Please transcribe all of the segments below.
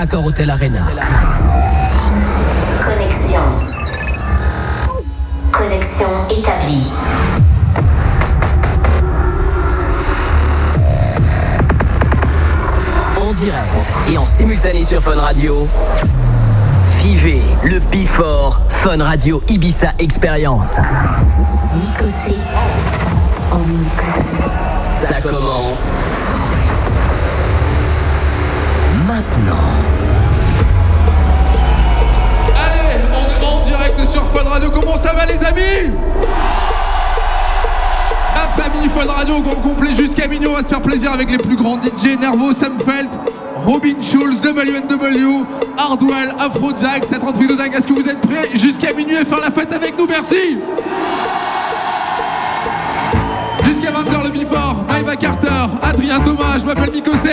Accor Hotel Arena. Connexion. Connexion établie. En direct et en simultané sur Fun Radio. Vivez le Before Fun Radio Ibiza Experience. Nikosé. En mix. Ça commence. Allez, on est en direct sur Fun Radio. Comment ça va, les amis? Ma famille Fun Radio grand complet jusqu'à minuit. On va se faire plaisir avec les plus grands DJ Nervo, Sam Felt, Robin Schulz, WNW, Hardwell, Afrojack. C'est un truc de dingue. Est-ce que vous êtes prêts? Jusqu'à minuit et faire la fête avec nous Merci Jusqu'à 20h le Before, Maïva Carter, Adrien Thomas, je m'appelle Mikosé.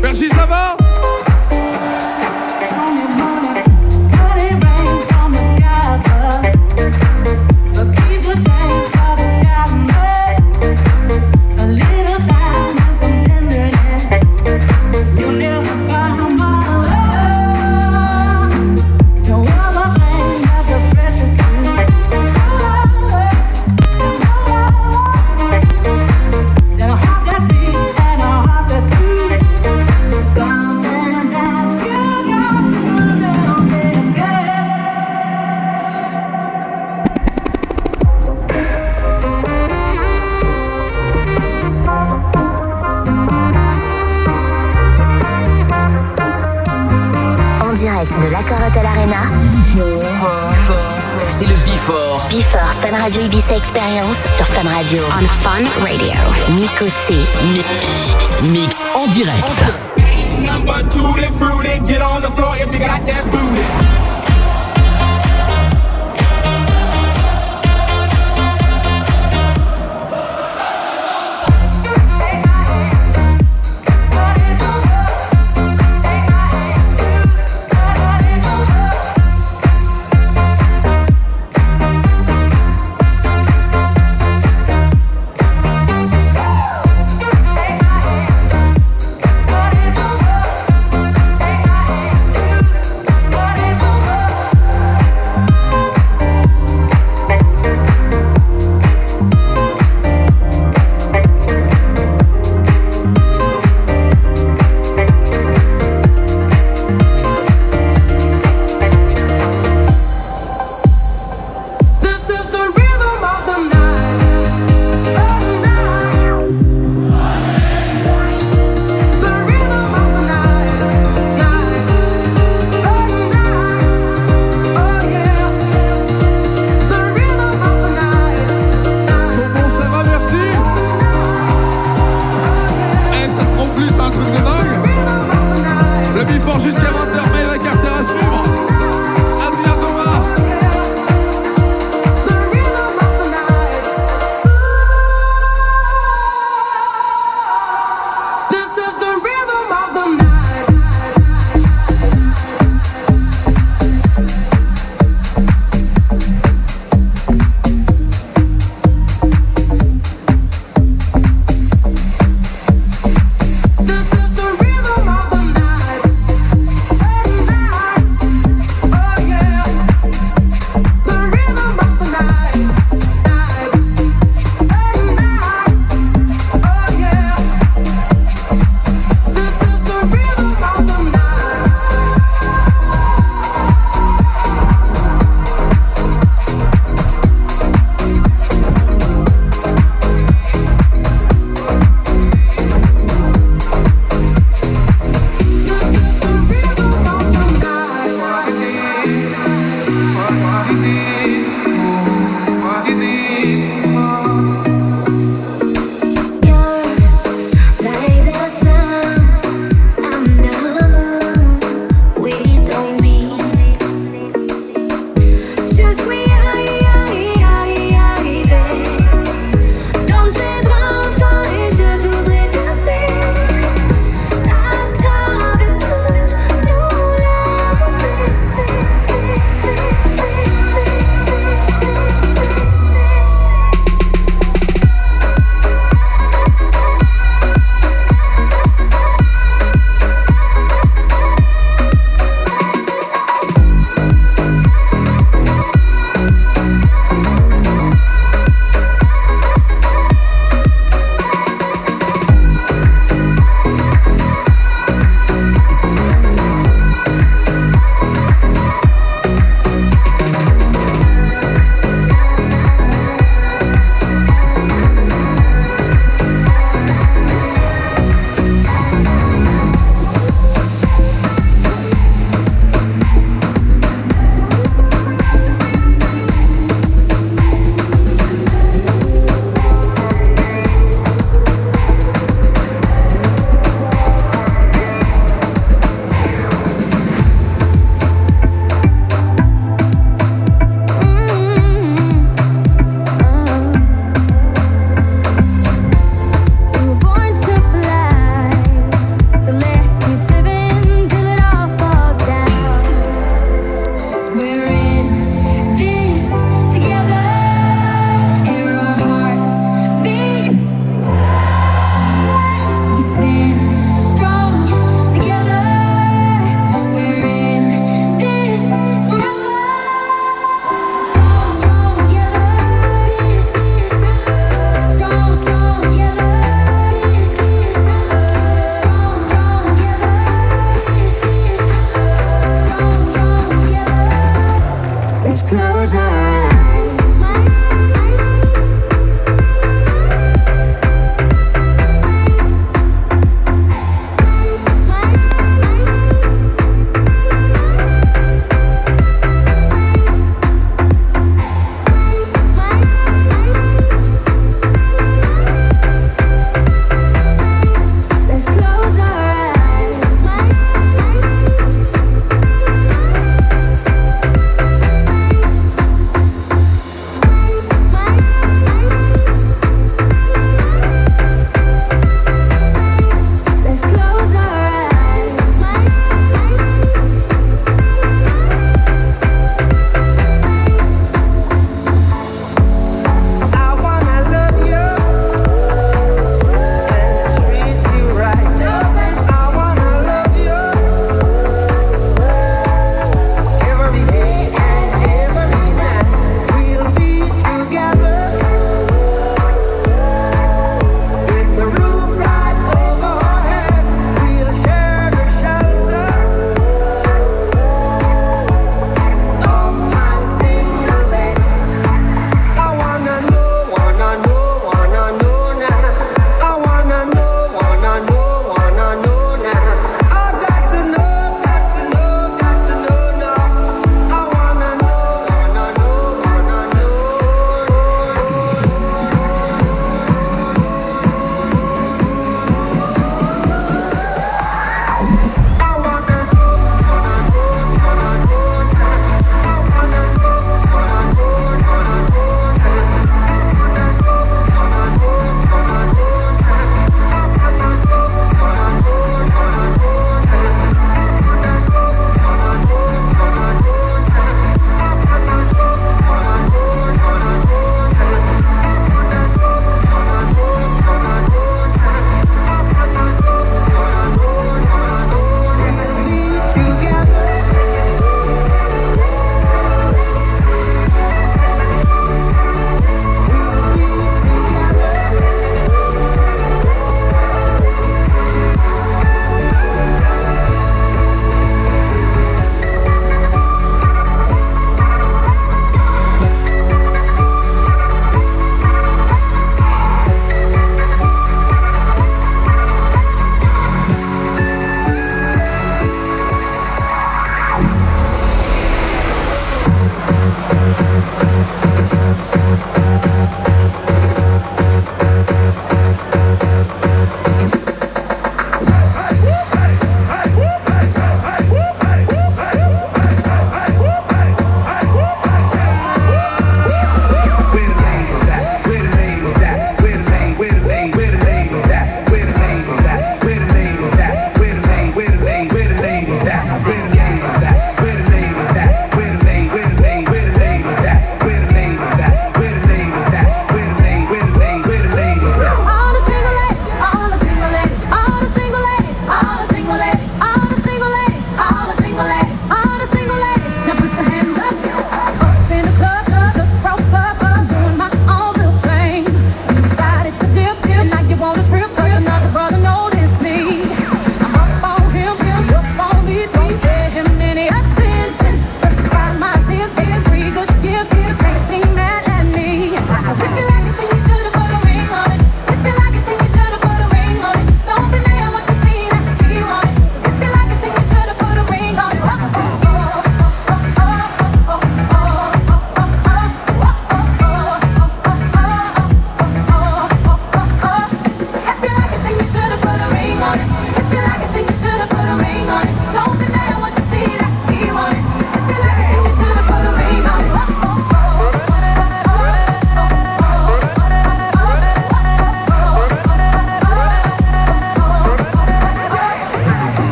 Bercy, ça va Radio. on Fun Radio. Miko C. Mi- Mix en direct. Number two, the fruity. Get on the floor if you got that booty.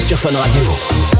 sur Fun Radio.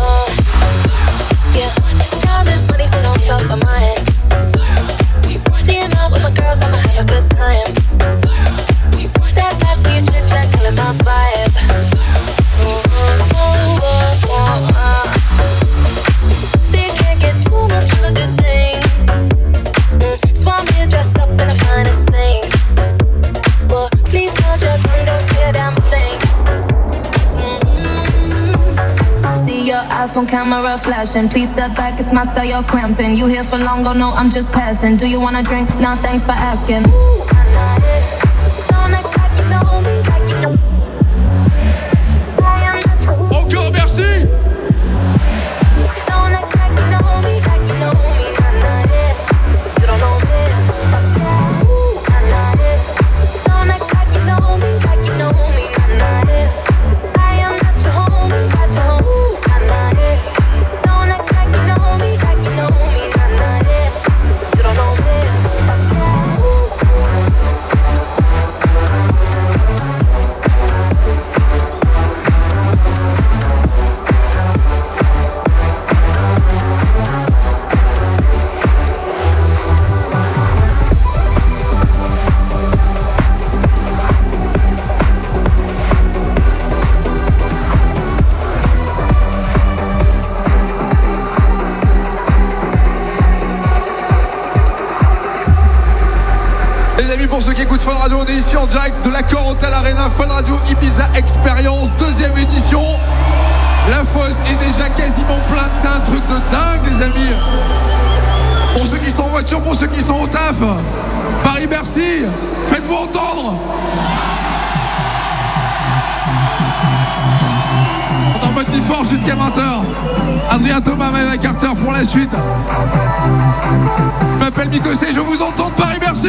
Please step back, it's my style, you're cramping. You here for long, go no, I'm just passing. Do you wanna drink? Nah, thanks for asking. Ooh, I it. Don't act like you know me, like you know Les amis, pour ceux qui écoutent Fun Radio, on est ici en direct de l'accord Hotel Arena Fun Radio Ibiza Experience, deuxième édition. La fosse est déjà quasiment pleine, c'est un truc de dingue, les amis. Pour ceux qui sont en voiture, pour ceux qui sont au taf, Paris-Bercy, faites-vous entendre. petit fort jusqu'à 20h. Adrien Thomas, Maëva Carter pour la suite. Je m'appelle Mikosé, je vous entends de Paris, merci.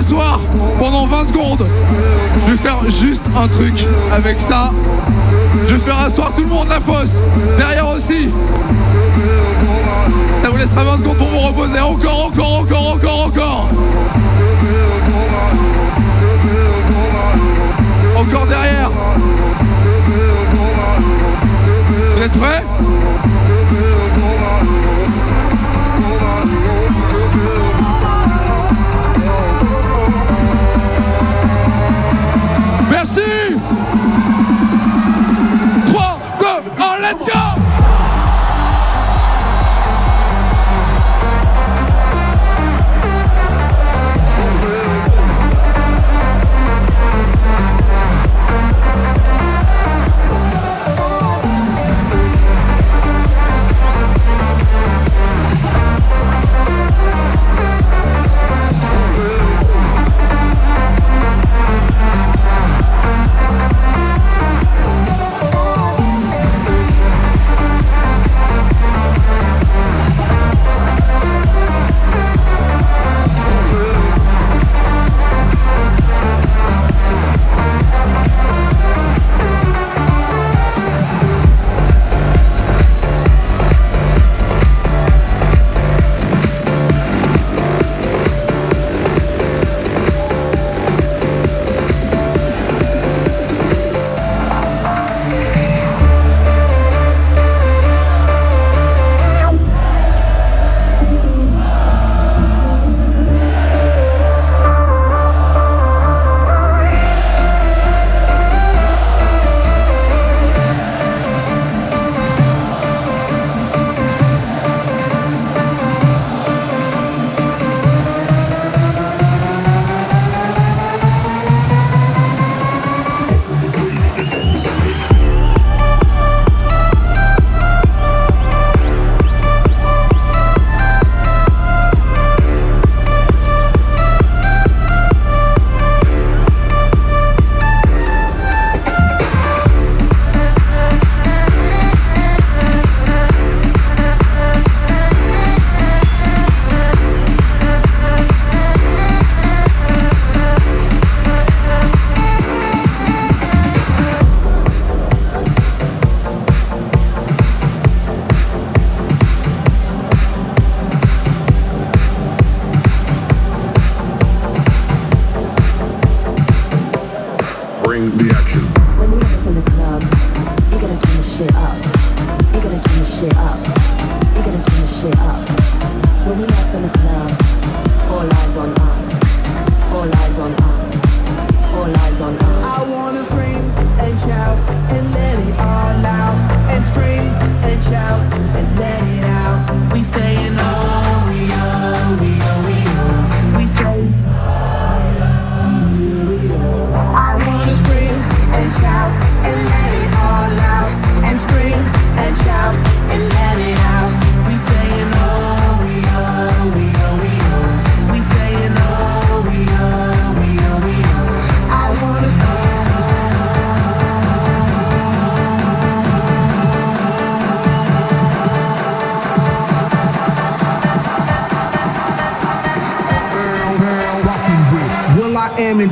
s'asseoir pendant 20 secondes. Je vais faire juste un truc avec ça. Je vais faire asseoir tout le monde la fosse. Derrière aussi. Ça vous laissera 20 secondes pour vous reposer. Encore, encore, encore, encore, encore. Encore derrière. Vous êtes prêts?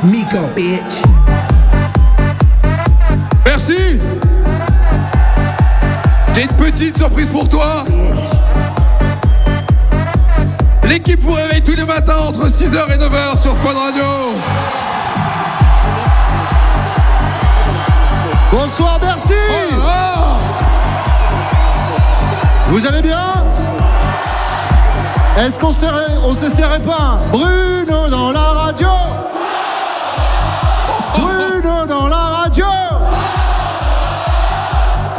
Miko, bitch. Merci. J'ai une petite surprise pour toi. L'équipe vous réveille tous les matins entre 6h et 9h sur Fun Radio. Bonsoir, merci. Vous allez bien? Est-ce qu'on serrait, on se serrait pas? Bruno dans la radio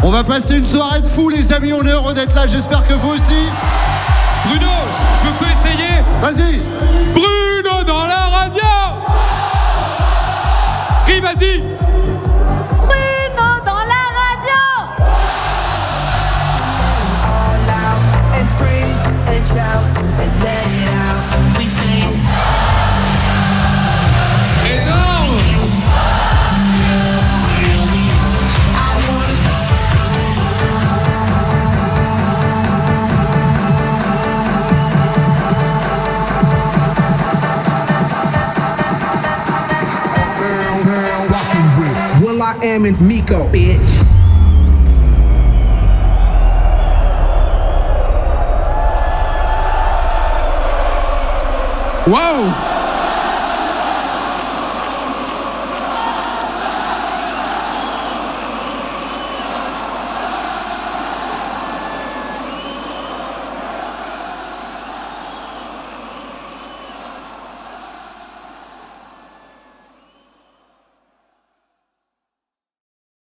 On va passer une soirée de fou les amis, on est heureux d'être là, j'espère que vous aussi. Bruno, je peux essayer Vas-y. Bruno dans la radio. Crie, vas-y